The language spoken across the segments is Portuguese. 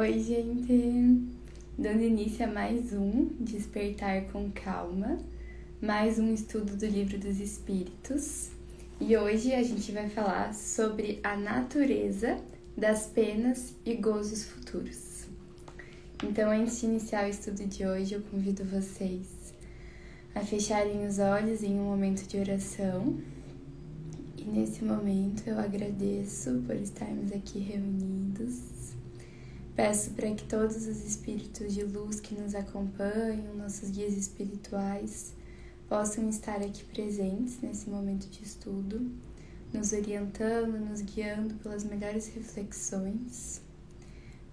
Oi, gente! Dando início a mais um Despertar com Calma, mais um estudo do Livro dos Espíritos. E hoje a gente vai falar sobre a natureza das penas e gozos futuros. Então, antes de iniciar o estudo de hoje, eu convido vocês a fecharem os olhos em um momento de oração. E nesse momento eu agradeço por estarmos aqui reunidos Peço para que todos os espíritos de luz que nos acompanham, nossos guias espirituais, possam estar aqui presentes nesse momento de estudo, nos orientando, nos guiando pelas melhores reflexões.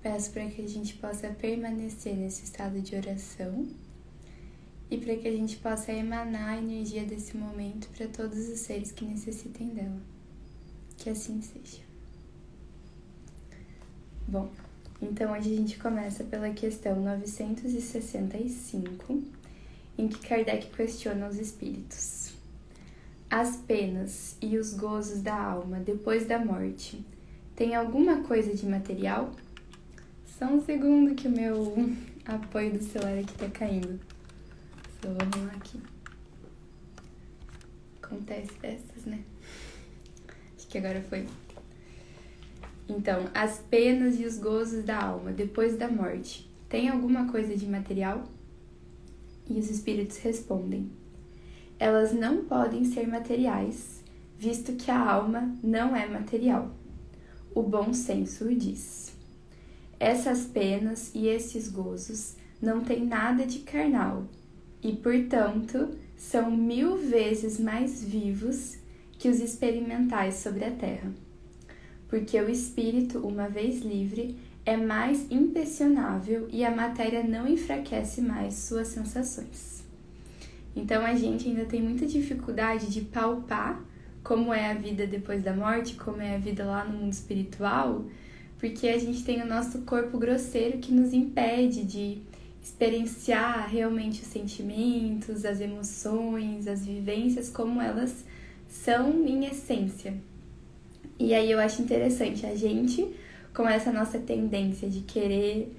Peço para que a gente possa permanecer nesse estado de oração e para que a gente possa emanar a energia desse momento para todos os seres que necessitem dela. Que assim seja. Bom, então hoje a gente começa pela questão 965, em que Kardec questiona os espíritos. As penas e os gozos da alma depois da morte têm alguma coisa de material? Só um segundo que o meu apoio do celular aqui tá caindo. Só vou arrumar aqui. Acontece dessas, né? Acho que agora foi. Então, as penas e os gozos da alma depois da morte, tem alguma coisa de material? E os espíritos respondem: Elas não podem ser materiais, visto que a alma não é material. O bom senso o diz. Essas penas e esses gozos não têm nada de carnal e, portanto, são mil vezes mais vivos que os experimentais sobre a terra porque o espírito, uma vez livre, é mais impressionável e a matéria não enfraquece mais suas sensações. Então a gente ainda tem muita dificuldade de palpar como é a vida depois da morte, como é a vida lá no mundo espiritual, porque a gente tem o nosso corpo grosseiro que nos impede de experienciar realmente os sentimentos, as emoções, as vivências como elas são em essência. E aí eu acho interessante a gente, com essa nossa tendência de querer,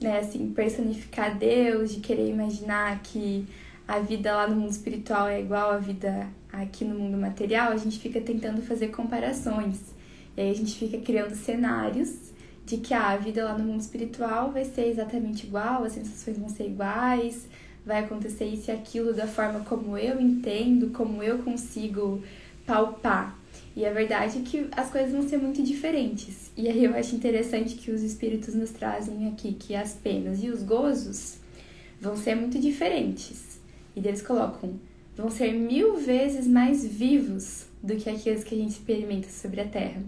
né, assim, personificar Deus, de querer imaginar que a vida lá no mundo espiritual é igual à vida aqui no mundo material, a gente fica tentando fazer comparações. E aí a gente fica criando cenários de que ah, a vida lá no mundo espiritual vai ser exatamente igual, as sensações vão ser iguais, vai acontecer isso e aquilo da forma como eu entendo, como eu consigo palpar. E a verdade é que as coisas vão ser muito diferentes. E aí eu acho interessante que os espíritos nos trazem aqui que as penas e os gozos vão ser muito diferentes. E eles colocam, vão ser mil vezes mais vivos do que aqueles que a gente experimenta sobre a Terra.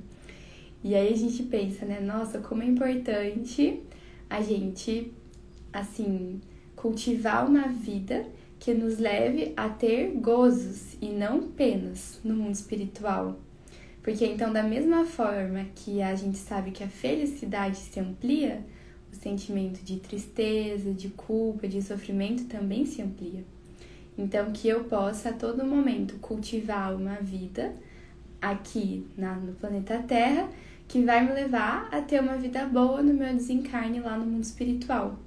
E aí a gente pensa, né? Nossa, como é importante a gente, assim, cultivar uma vida que nos leve a ter gozos e não penas no mundo espiritual. Porque então, da mesma forma que a gente sabe que a felicidade se amplia, o sentimento de tristeza, de culpa, de sofrimento também se amplia. Então, que eu possa a todo momento cultivar uma vida aqui na, no planeta Terra que vai me levar a ter uma vida boa no meu desencarne lá no mundo espiritual.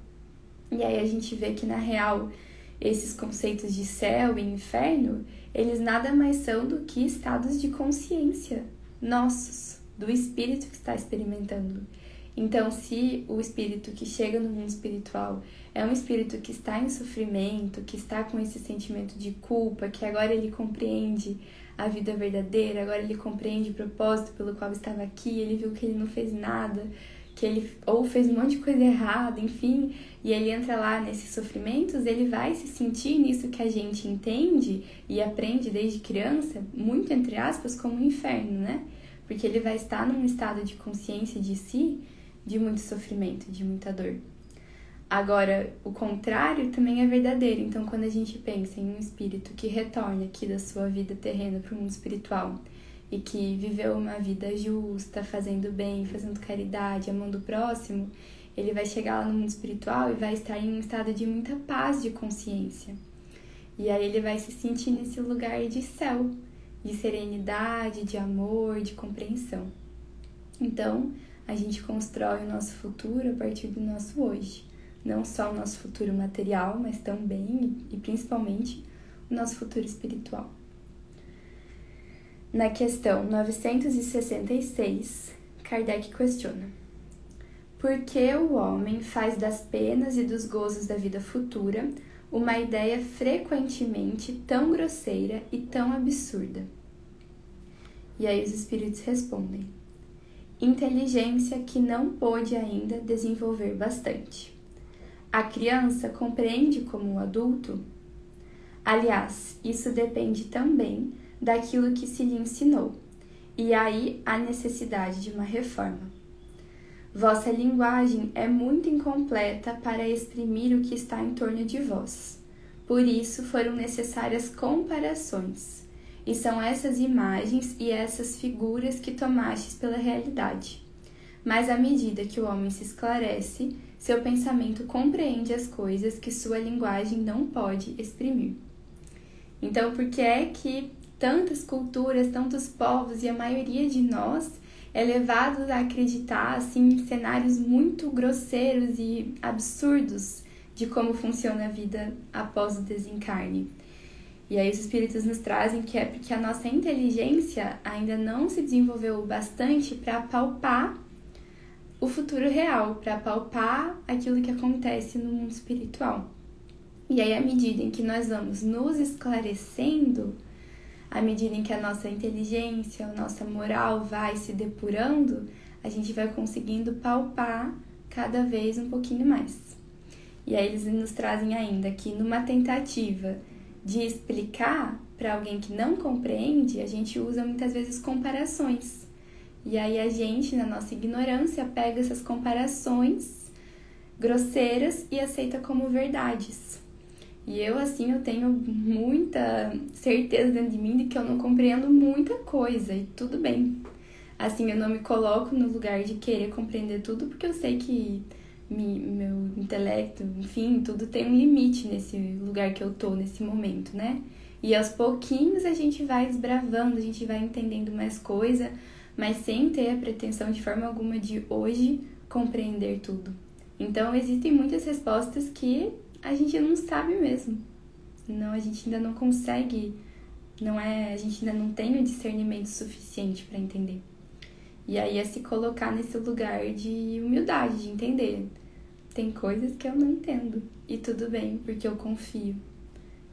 E aí a gente vê que na real esses conceitos de céu e inferno, eles nada mais são do que estados de consciência nossos, do espírito que está experimentando. Então, se o espírito que chega no mundo espiritual é um espírito que está em sofrimento, que está com esse sentimento de culpa, que agora ele compreende a vida verdadeira, agora ele compreende o propósito pelo qual estava aqui, ele viu que ele não fez nada, que ele ou fez um monte de coisa errada, enfim, e ele entra lá nesses sofrimentos, ele vai se sentir nisso que a gente entende e aprende desde criança, muito entre aspas, como um inferno, né? Porque ele vai estar num estado de consciência de si de muito sofrimento, de muita dor. Agora, o contrário também é verdadeiro. Então, quando a gente pensa em um espírito que retorna aqui da sua vida terrena para o mundo espiritual, e que viveu uma vida justa, fazendo bem, fazendo caridade, amando o próximo, ele vai chegar lá no mundo espiritual e vai estar em um estado de muita paz de consciência. E aí ele vai se sentir nesse lugar de céu, de serenidade, de amor, de compreensão. Então, a gente constrói o nosso futuro a partir do nosso hoje. Não só o nosso futuro material, mas também e principalmente o nosso futuro espiritual. Na questão 966, Kardec questiona: Por que o homem faz das penas e dos gozos da vida futura uma ideia frequentemente tão grosseira e tão absurda? E aí os espíritos respondem: inteligência que não pôde ainda desenvolver bastante. A criança compreende como o adulto? Aliás, isso depende também daquilo que se lhe ensinou, e aí há necessidade de uma reforma. Vossa linguagem é muito incompleta para exprimir o que está em torno de vós. Por isso foram necessárias comparações e são essas imagens e essas figuras que tomastes pela realidade. Mas à medida que o homem se esclarece, seu pensamento compreende as coisas que sua linguagem não pode exprimir. Então, por que é que tantas culturas, tantos povos e a maioria de nós é levado a acreditar assim, em cenários muito grosseiros e absurdos de como funciona a vida após o desencarne? E aí os espíritos nos trazem que é porque a nossa inteligência ainda não se desenvolveu bastante para palpar o futuro real, para palpar aquilo que acontece no mundo espiritual. E aí, à medida em que nós vamos nos esclarecendo, à medida em que a nossa inteligência, a nossa moral vai se depurando, a gente vai conseguindo palpar cada vez um pouquinho mais. E aí eles nos trazem ainda que numa tentativa de explicar para alguém que não compreende, a gente usa muitas vezes comparações. E aí a gente, na nossa ignorância, pega essas comparações grosseiras e aceita como verdades. E eu, assim, eu tenho muita certeza dentro de mim de que eu não compreendo muita coisa, e tudo bem. Assim, eu não me coloco no lugar de querer compreender tudo, porque eu sei que meu intelecto, enfim, tudo tem um limite nesse lugar que eu tô nesse momento, né? E aos pouquinhos a gente vai desbravando, a gente vai entendendo mais coisa, mas sem ter a pretensão de forma alguma de hoje compreender tudo. Então existem muitas respostas que a gente não sabe mesmo. Não, a gente ainda não consegue, não é, a gente ainda não tem o discernimento suficiente para entender. E aí é se colocar nesse lugar de humildade, de entender. Tem coisas que eu não entendo. E tudo bem, porque eu confio.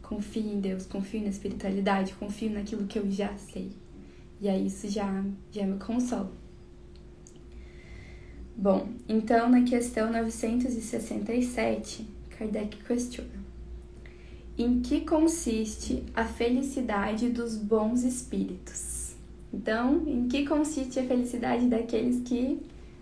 Confio em Deus, confio na espiritualidade, confio naquilo que eu já sei. E aí isso já, já me consola. Bom, então na questão 967, Kardec questiona: Em que consiste a felicidade dos bons espíritos? Então, em que consiste a felicidade daqueles que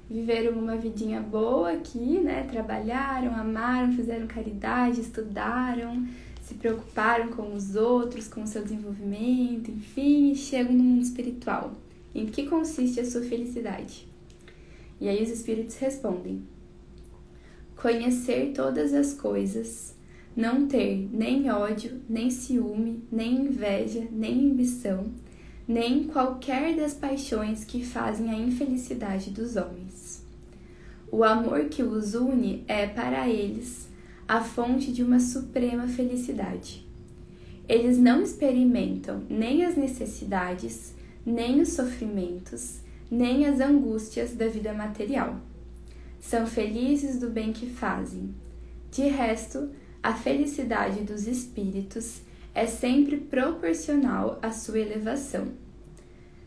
viveram uma vidinha boa aqui, né? Trabalharam, amaram, fizeram caridade, estudaram, se preocuparam com os outros, com o seu desenvolvimento, enfim, e chegam no mundo espiritual. Em que consiste a sua felicidade? E aí os espíritos respondem: conhecer todas as coisas, não ter nem ódio, nem ciúme, nem inveja, nem ambição nem qualquer das paixões que fazem a infelicidade dos homens. O amor que os une é, para eles, a fonte de uma suprema felicidade. Eles não experimentam nem as necessidades, nem os sofrimentos, nem as angústias da vida material. São felizes do bem que fazem. De resto, a felicidade dos espíritos é sempre proporcional à sua elevação.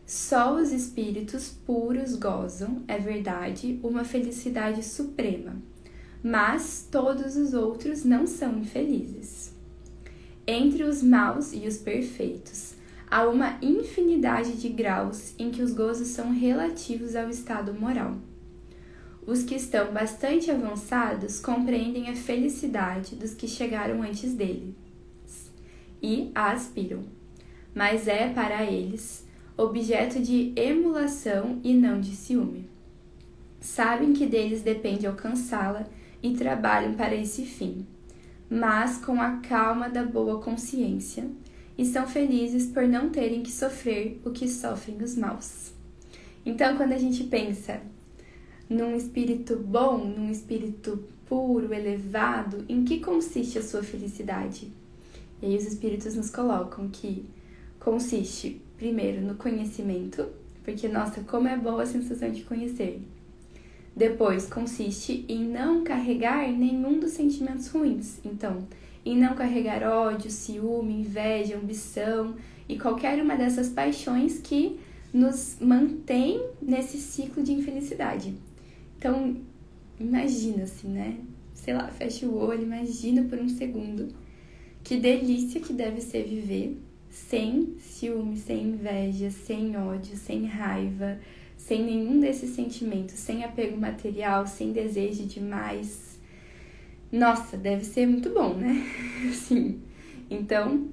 Só os espíritos puros gozam, é verdade, uma felicidade suprema, mas todos os outros não são infelizes. Entre os maus e os perfeitos, há uma infinidade de graus em que os gozos são relativos ao estado moral. Os que estão bastante avançados compreendem a felicidade dos que chegaram antes dele e a aspiram, mas é para eles objeto de emulação e não de ciúme. Sabem que deles depende alcançá-la e trabalham para esse fim, mas com a calma da boa consciência, e são felizes por não terem que sofrer o que sofrem os maus. Então, quando a gente pensa num espírito bom, num espírito puro, elevado, em que consiste a sua felicidade? E aí os espíritos nos colocam que consiste, primeiro, no conhecimento, porque, nossa, como é boa a sensação de conhecer. Depois, consiste em não carregar nenhum dos sentimentos ruins. Então, em não carregar ódio, ciúme, inveja, ambição e qualquer uma dessas paixões que nos mantém nesse ciclo de infelicidade. Então, imagina assim, né? Sei lá, fecha o olho, imagina por um segundo que delícia que deve ser viver sem ciúme, sem inveja, sem ódio, sem raiva, sem nenhum desses sentimentos, sem apego material, sem desejo de mais. Nossa, deve ser muito bom, né? Sim. Então,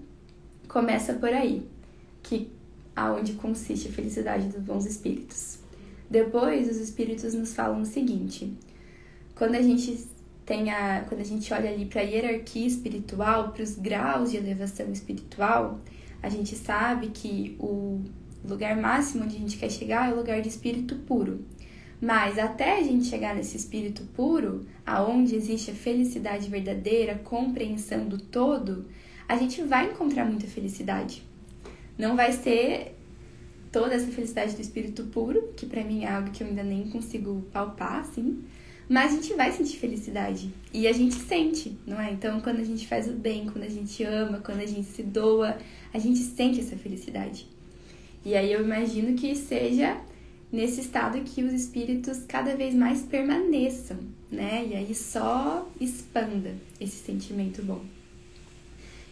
começa por aí, que aonde consiste a felicidade dos bons espíritos. Depois, os espíritos nos falam o seguinte: quando a gente tem a, quando a gente olha ali para a hierarquia espiritual, para os graus de elevação espiritual, a gente sabe que o lugar máximo onde a gente quer chegar é o lugar de espírito puro. Mas até a gente chegar nesse espírito puro, aonde existe a felicidade verdadeira, compreensão do todo, a gente vai encontrar muita felicidade. Não vai ser toda essa felicidade do espírito puro, que para mim é algo que eu ainda nem consigo palpar, assim, mas a gente vai sentir felicidade. E a gente sente, não é? Então, quando a gente faz o bem, quando a gente ama, quando a gente se doa, a gente sente essa felicidade. E aí eu imagino que seja nesse estado que os espíritos cada vez mais permaneçam, né? E aí só expanda esse sentimento bom.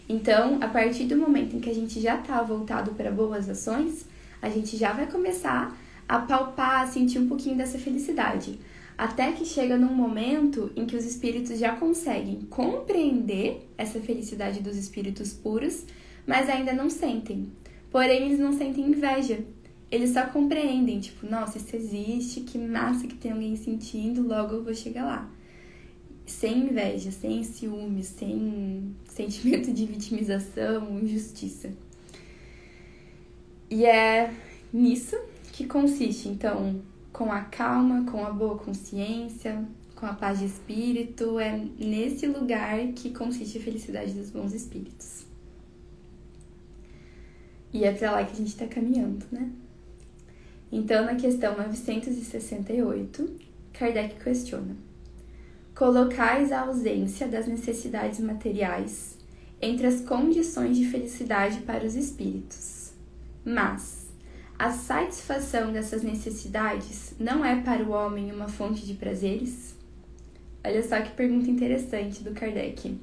Então, a partir do momento em que a gente já está voltado para boas ações, a gente já vai começar a palpar, a sentir um pouquinho dessa felicidade. Até que chega num momento em que os espíritos já conseguem compreender essa felicidade dos espíritos puros, mas ainda não sentem. Porém, eles não sentem inveja. Eles só compreendem, tipo, nossa, isso existe, que massa que tem alguém sentindo, logo eu vou chegar lá. Sem inveja, sem ciúme, sem sentimento de vitimização, injustiça. E é nisso que consiste, então, com a calma, com a boa consciência, com a paz de espírito, é nesse lugar que consiste a felicidade dos bons espíritos. E é para lá que a gente está caminhando, né? Então, na questão 968, Kardec questiona: Colocais a ausência das necessidades materiais entre as condições de felicidade para os espíritos mas a satisfação dessas necessidades não é para o homem uma fonte de prazeres? Olha só que pergunta interessante do Kardec.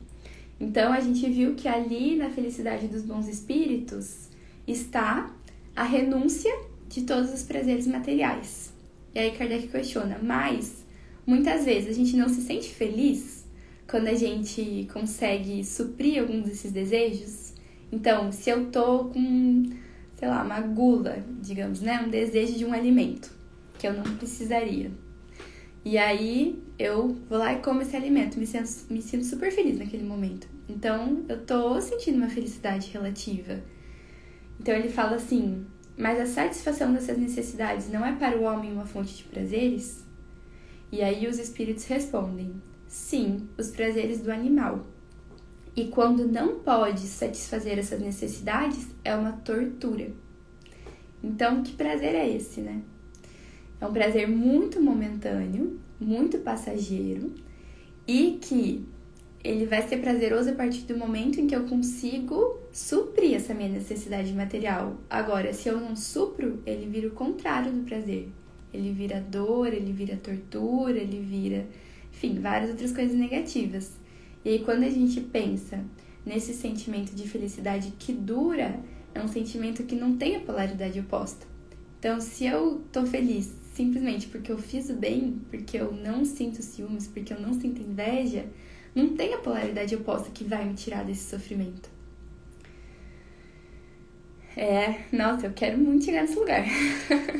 Então a gente viu que ali na felicidade dos bons espíritos está a renúncia de todos os prazeres materiais. E aí Kardec questiona, mas muitas vezes a gente não se sente feliz quando a gente consegue suprir algum desses desejos? Então, se eu tô com sei lá, uma gula, digamos, né? Um desejo de um alimento que eu não precisaria. E aí eu vou lá e como esse alimento, me sinto, me sinto super feliz naquele momento. Então eu tô sentindo uma felicidade relativa. Então ele fala assim: mas a satisfação dessas necessidades não é para o homem uma fonte de prazeres? E aí os espíritos respondem: sim, os prazeres do animal e quando não pode satisfazer essas necessidades, é uma tortura. Então, que prazer é esse, né? É um prazer muito momentâneo, muito passageiro e que ele vai ser prazeroso a partir do momento em que eu consigo suprir essa minha necessidade material. Agora, se eu não supro, ele vira o contrário do prazer. Ele vira dor, ele vira tortura, ele vira, enfim, várias outras coisas negativas. E quando a gente pensa nesse sentimento de felicidade que dura, é um sentimento que não tem a polaridade oposta. Então, se eu tô feliz simplesmente porque eu fiz o bem, porque eu não sinto ciúmes, porque eu não sinto inveja, não tem a polaridade oposta que vai me tirar desse sofrimento. É, nossa, eu quero muito chegar nesse lugar.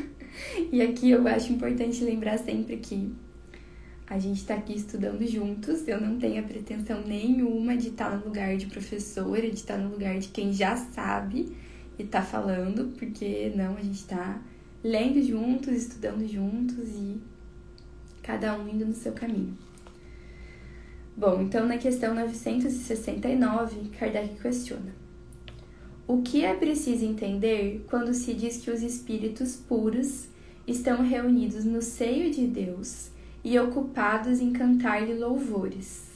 e aqui eu acho importante lembrar sempre que a gente está aqui estudando juntos. Eu não tenho a pretensão nenhuma de estar tá no lugar de professora, de estar tá no lugar de quem já sabe e está falando, porque não, a gente está lendo juntos, estudando juntos e cada um indo no seu caminho. Bom, então na questão 969, Kardec questiona: O que é preciso entender quando se diz que os espíritos puros estão reunidos no seio de Deus e ocupados em cantar-lhe louvores?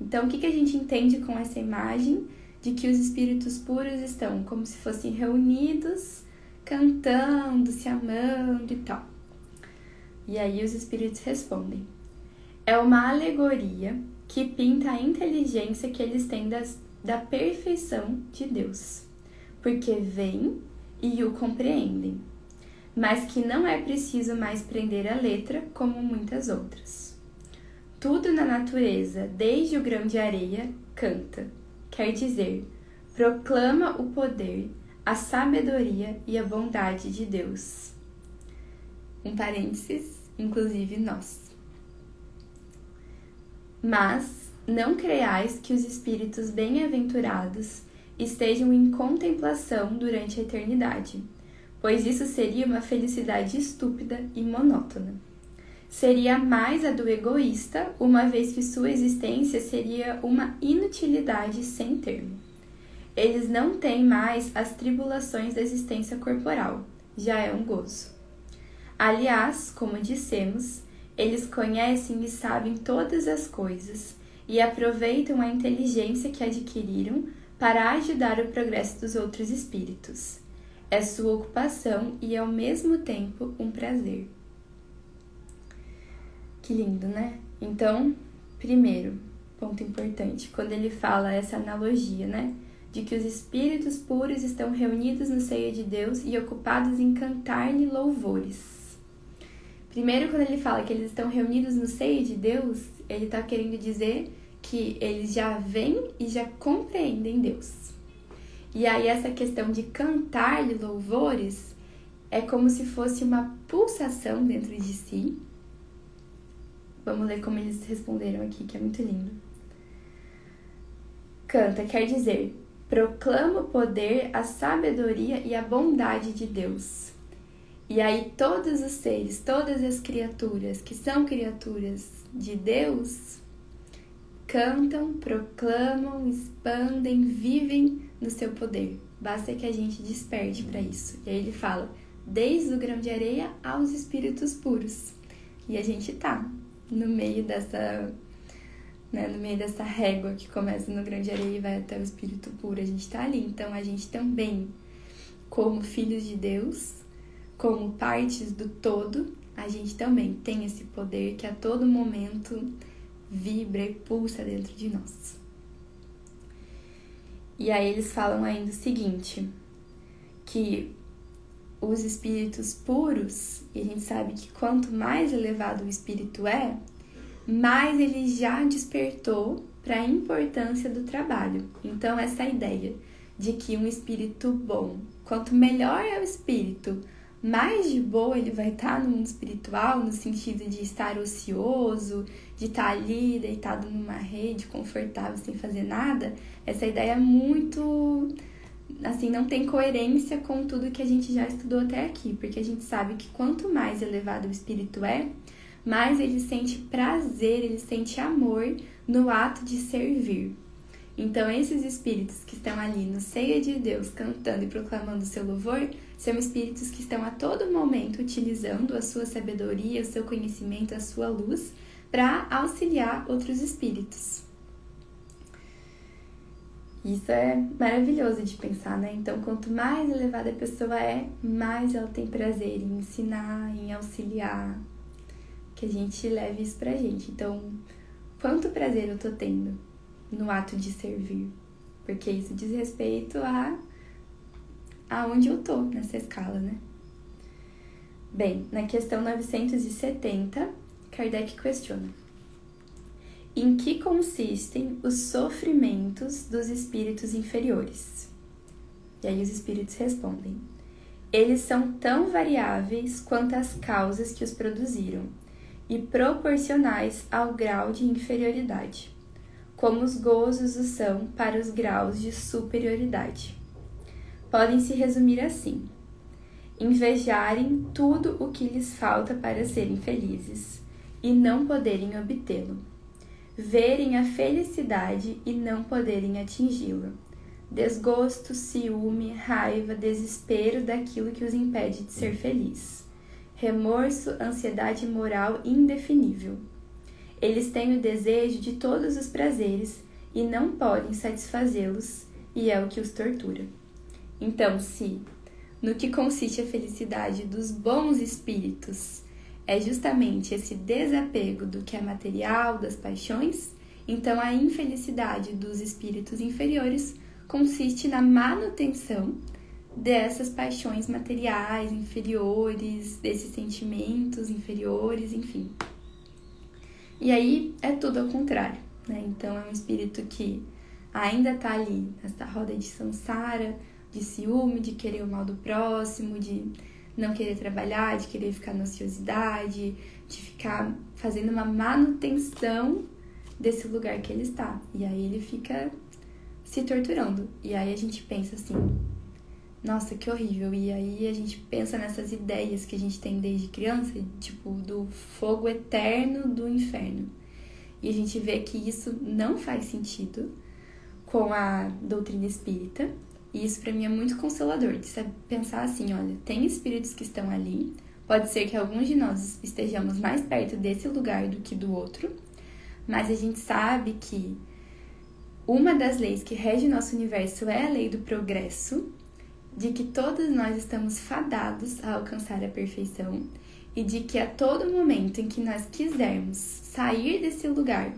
Então, o que, a gente entende com essa imagem de que os espíritos puros estão como se fossem reunidos, cantando, se amando e tal? E aí os espíritos respondem: é uma alegoria que pinta a inteligência que eles têm das, da perfeição de Deus, porque veem e o compreendem, mas que não é preciso mais prender a letra como muitas outras. Tudo na natureza, desde o grão de areia, canta, quer dizer, proclama o poder, a sabedoria e a bondade de Deus. Um parênteses, inclusive nós. Mas não creiais que os espíritos bem-aventurados estejam em contemplação durante a eternidade, pois isso seria uma felicidade estúpida e monótona. Seria mais a do egoísta, uma vez que sua existência seria uma inutilidade sem termo. Eles não têm mais as tribulações da existência corporal, já é um gozo. Aliás, como dissemos, eles conhecem e sabem todas as coisas e aproveitam a inteligência que adquiriram para ajudar o progresso dos outros espíritos. É sua ocupação e ao mesmo tempo um prazer. Que lindo, né? Então, primeiro, ponto importante, quando ele fala essa analogia, né? De que os espíritos puros estão reunidos no seio de Deus e ocupados em cantar-lhe louvores. Primeiro, quando ele fala que eles estão reunidos no seio de Deus, ele está querendo dizer que eles já veem e já compreendem Deus. E aí, essa questão de cantar-lhe louvores é como se fosse uma pulsação dentro de si. Vamos ler como eles responderam aqui, que é muito lindo. Canta quer dizer, proclama o poder, a sabedoria e a bondade de Deus. E aí todos os seres, todas as criaturas que são criaturas de Deus, cantam, proclamam, expandem, vivem no seu poder. Basta que a gente desperte para isso. E aí ele fala, desde o grão de areia aos espíritos puros. E a gente tá no meio dessa né, no meio dessa régua que começa no grão de areia e vai até o espírito puro. A gente tá ali. Então a gente também, como filhos de Deus, como partes do todo, a gente também tem esse poder que a todo momento vibra e pulsa dentro de nós. E aí eles falam ainda o seguinte, que os espíritos puros, e a gente sabe que quanto mais elevado o espírito é, mais ele já despertou para a importância do trabalho. Então essa ideia de que um espírito bom, quanto melhor é o espírito, mais de boa ele vai estar no mundo espiritual, no sentido de estar ocioso, de estar ali deitado numa rede confortável sem fazer nada, essa ideia é muito assim, não tem coerência com tudo que a gente já estudou até aqui, porque a gente sabe que quanto mais elevado o espírito é, mais ele sente prazer, ele sente amor no ato de servir. Então, esses espíritos que estão ali no seio de Deus, cantando e proclamando o seu louvor, são espíritos que estão a todo momento utilizando a sua sabedoria, o seu conhecimento, a sua luz para auxiliar outros espíritos. Isso é maravilhoso de pensar, né? Então, quanto mais elevada a pessoa é, mais ela tem prazer em ensinar, em auxiliar, que a gente leve isso pra gente. Então, quanto prazer eu tô tendo no ato de servir, porque isso diz respeito a aonde eu tô nessa escala, né? Bem, na questão 970, Kardec questiona: Em que consistem os sofrimentos dos espíritos inferiores? E aí os espíritos respondem: Eles são tão variáveis quanto as causas que os produziram e proporcionais ao grau de inferioridade como os gozos o são para os graus de superioridade. Podem se resumir assim: invejarem tudo o que lhes falta para serem felizes e não poderem obtê-lo, verem a felicidade e não poderem atingi-la, desgosto, ciúme, raiva, desespero daquilo que os impede de ser feliz, remorso, ansiedade moral indefinível. Eles têm o desejo de todos os prazeres e não podem satisfazê-los, e é o que os tortura. Então, se no que consiste a felicidade dos bons espíritos é justamente esse desapego do que é material, das paixões, então a infelicidade dos espíritos inferiores consiste na manutenção dessas paixões materiais inferiores, desses sentimentos inferiores, enfim. E aí é tudo ao contrário, né? Então é um espírito que ainda está ali nessa roda de samsara, de ciúme, de querer o mal do próximo, de não querer trabalhar, de querer ficar na ociosidade, de ficar fazendo uma manutenção desse lugar que ele está. E aí ele fica se torturando. E aí a gente pensa assim: nossa, que horrível. E aí a gente pensa nessas ideias que a gente tem desde criança, tipo, do fogo eterno do inferno. E a gente vê que isso não faz sentido com a doutrina espírita e isso para mim é muito consolador, de pensar assim, olha, tem espíritos que estão ali, pode ser que alguns de nós estejamos mais perto desse lugar do que do outro, mas a gente sabe que uma das leis que rege nosso universo é a lei do progresso, de que todos nós estamos fadados a alcançar a perfeição e de que a todo momento em que nós quisermos sair desse lugar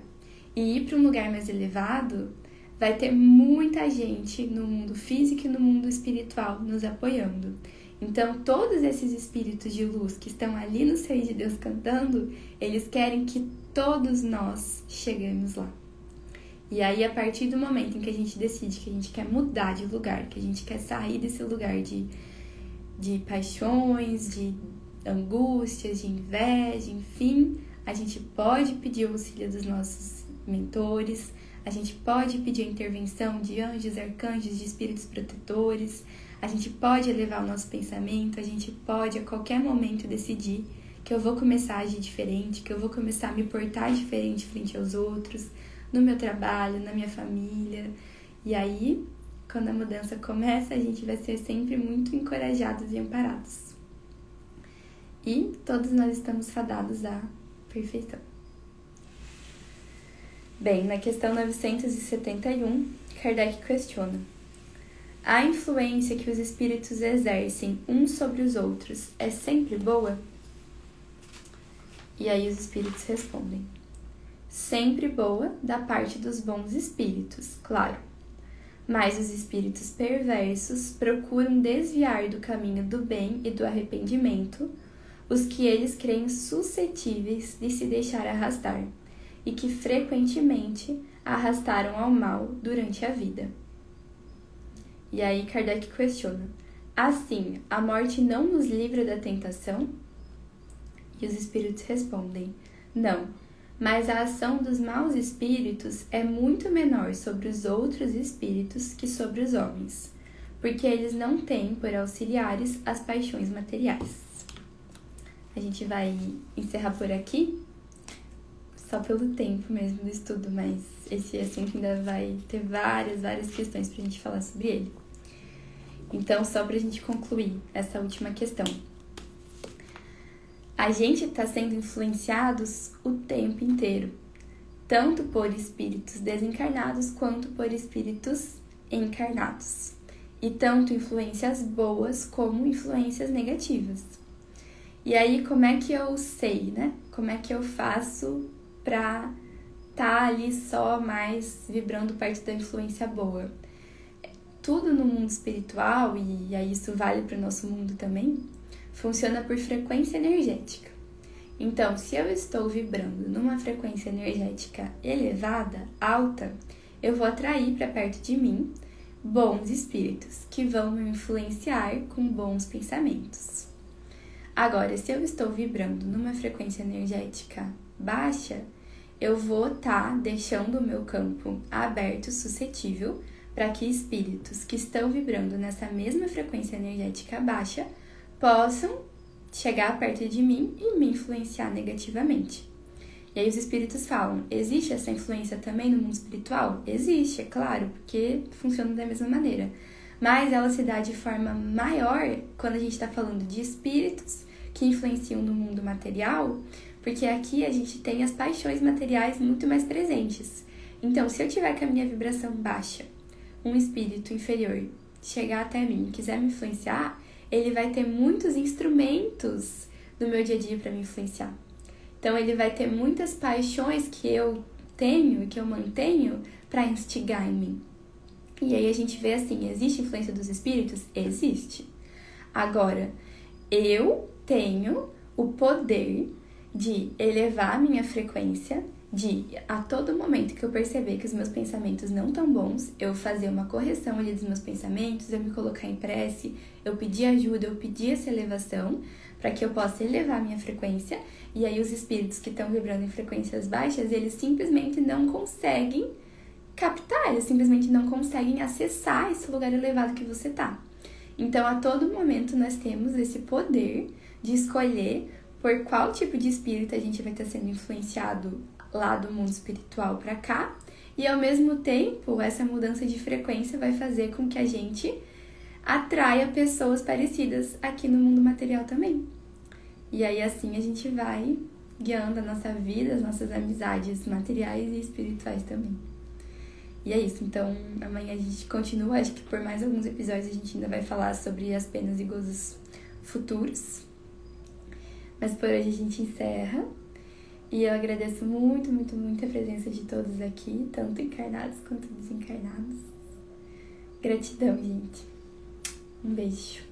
e ir para um lugar mais elevado, vai ter muita gente no mundo físico e no mundo espiritual nos apoiando. Então, todos esses espíritos de luz que estão ali no seio de Deus cantando, eles querem que todos nós cheguemos lá. E aí, a partir do momento em que a gente decide que a gente quer mudar de lugar, que a gente quer sair desse lugar de, de paixões, de angústias, de inveja, enfim, a gente pode pedir o auxílio dos nossos mentores, a gente pode pedir a intervenção de anjos, arcanjos, de espíritos protetores. A gente pode elevar o nosso pensamento. A gente pode a qualquer momento decidir que eu vou começar a agir diferente, que eu vou começar a me portar diferente frente aos outros, no meu trabalho, na minha família. E aí, quando a mudança começa, a gente vai ser sempre muito encorajados e amparados. E todos nós estamos fadados à perfeição. Bem, na questão 971, Kardec questiona: A influência que os espíritos exercem uns sobre os outros é sempre boa? E aí os espíritos respondem: Sempre boa da parte dos bons espíritos, claro. Mas os espíritos perversos procuram desviar do caminho do bem e do arrependimento os que eles creem suscetíveis de se deixar arrastar e que frequentemente arrastaram ao mal durante a vida. E aí Kardec questiona: assim, a morte não nos livra da tentação? E os espíritos respondem: não, mas a ação dos maus espíritos é muito menor sobre os outros espíritos que sobre os homens, porque eles não têm por auxiliares as paixões materiais. A gente vai encerrar por aqui só pelo tempo mesmo do estudo, mas esse assunto ainda vai ter várias, várias questões pra gente falar sobre ele. Então, só pra gente concluir essa última questão. A gente está sendo influenciados o tempo inteiro, tanto por espíritos desencarnados quanto por espíritos encarnados. E tanto influências boas como influências negativas. E aí, como é que eu sei, né? Como é que eu faço pra tá ali só mais vibrando perto da influência boa. Tudo no mundo espiritual, e aí isso vale para o nosso mundo também, funciona por frequência energética. Então, se eu estou vibrando numa frequência energética elevada, alta, eu vou atrair para perto de mim bons espíritos que vão me influenciar com bons pensamentos. Agora, se eu estou vibrando numa frequência energética baixa, eu vou estar tá deixando o meu campo aberto, suscetível, para que espíritos que estão vibrando nessa mesma frequência energética baixa possam chegar perto de mim e me influenciar negativamente. E aí os espíritos falam: existe essa influência também no mundo espiritual? Existe, é claro, porque funciona da mesma maneira. Mas ela se dá de forma maior quando a gente está falando de espíritos que influenciam no mundo material, porque aqui a gente tem as paixões materiais muito mais presentes. Então, se eu tiver com a minha vibração baixa, um espírito inferior chegar até mim e quiser me influenciar, ele vai ter muitos instrumentos no meu dia a dia para me influenciar. Então ele vai ter muitas paixões que eu tenho e que eu mantenho para instigar em mim. E aí a gente vê assim, existe influência dos espíritos? Existe. Agora, eu tenho o poder de elevar a minha frequência, de a todo momento que eu perceber que os meus pensamentos não estão bons, eu fazer uma correção ali dos meus pensamentos, eu me colocar em prece, eu pedir ajuda, eu pedir essa elevação, para que eu possa elevar a minha frequência. E aí os espíritos que estão vibrando em frequências baixas, eles simplesmente não conseguem captar, eles simplesmente não conseguem acessar esse lugar elevado que você tá. Então, a todo momento nós temos esse poder de escolher por qual tipo de espírito a gente vai estar sendo influenciado lá do mundo espiritual para cá, e ao mesmo tempo, essa mudança de frequência vai fazer com que a gente atraia pessoas parecidas aqui no mundo material também. E aí assim a gente vai guiando a nossa vida, as nossas amizades materiais e espirituais também. E é isso, então amanhã a gente continua, acho que por mais alguns episódios a gente ainda vai falar sobre as penas e gozos futuros. Mas por hoje a gente encerra. E eu agradeço muito, muito, muito a presença de todos aqui, tanto encarnados quanto desencarnados. Gratidão, gente. Um beijo.